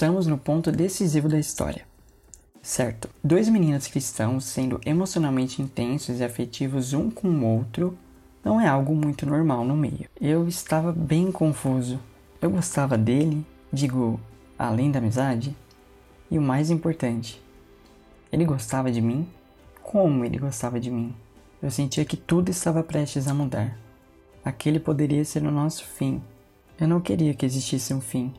estamos no ponto decisivo da história. Certo, dois meninos cristãos sendo emocionalmente intensos e afetivos um com o outro não é algo muito normal no meio. Eu estava bem confuso. Eu gostava dele, digo, além da amizade, e o mais importante, ele gostava de mim? Como ele gostava de mim? Eu sentia que tudo estava prestes a mudar. Aquele poderia ser o nosso fim. Eu não queria que existisse um fim.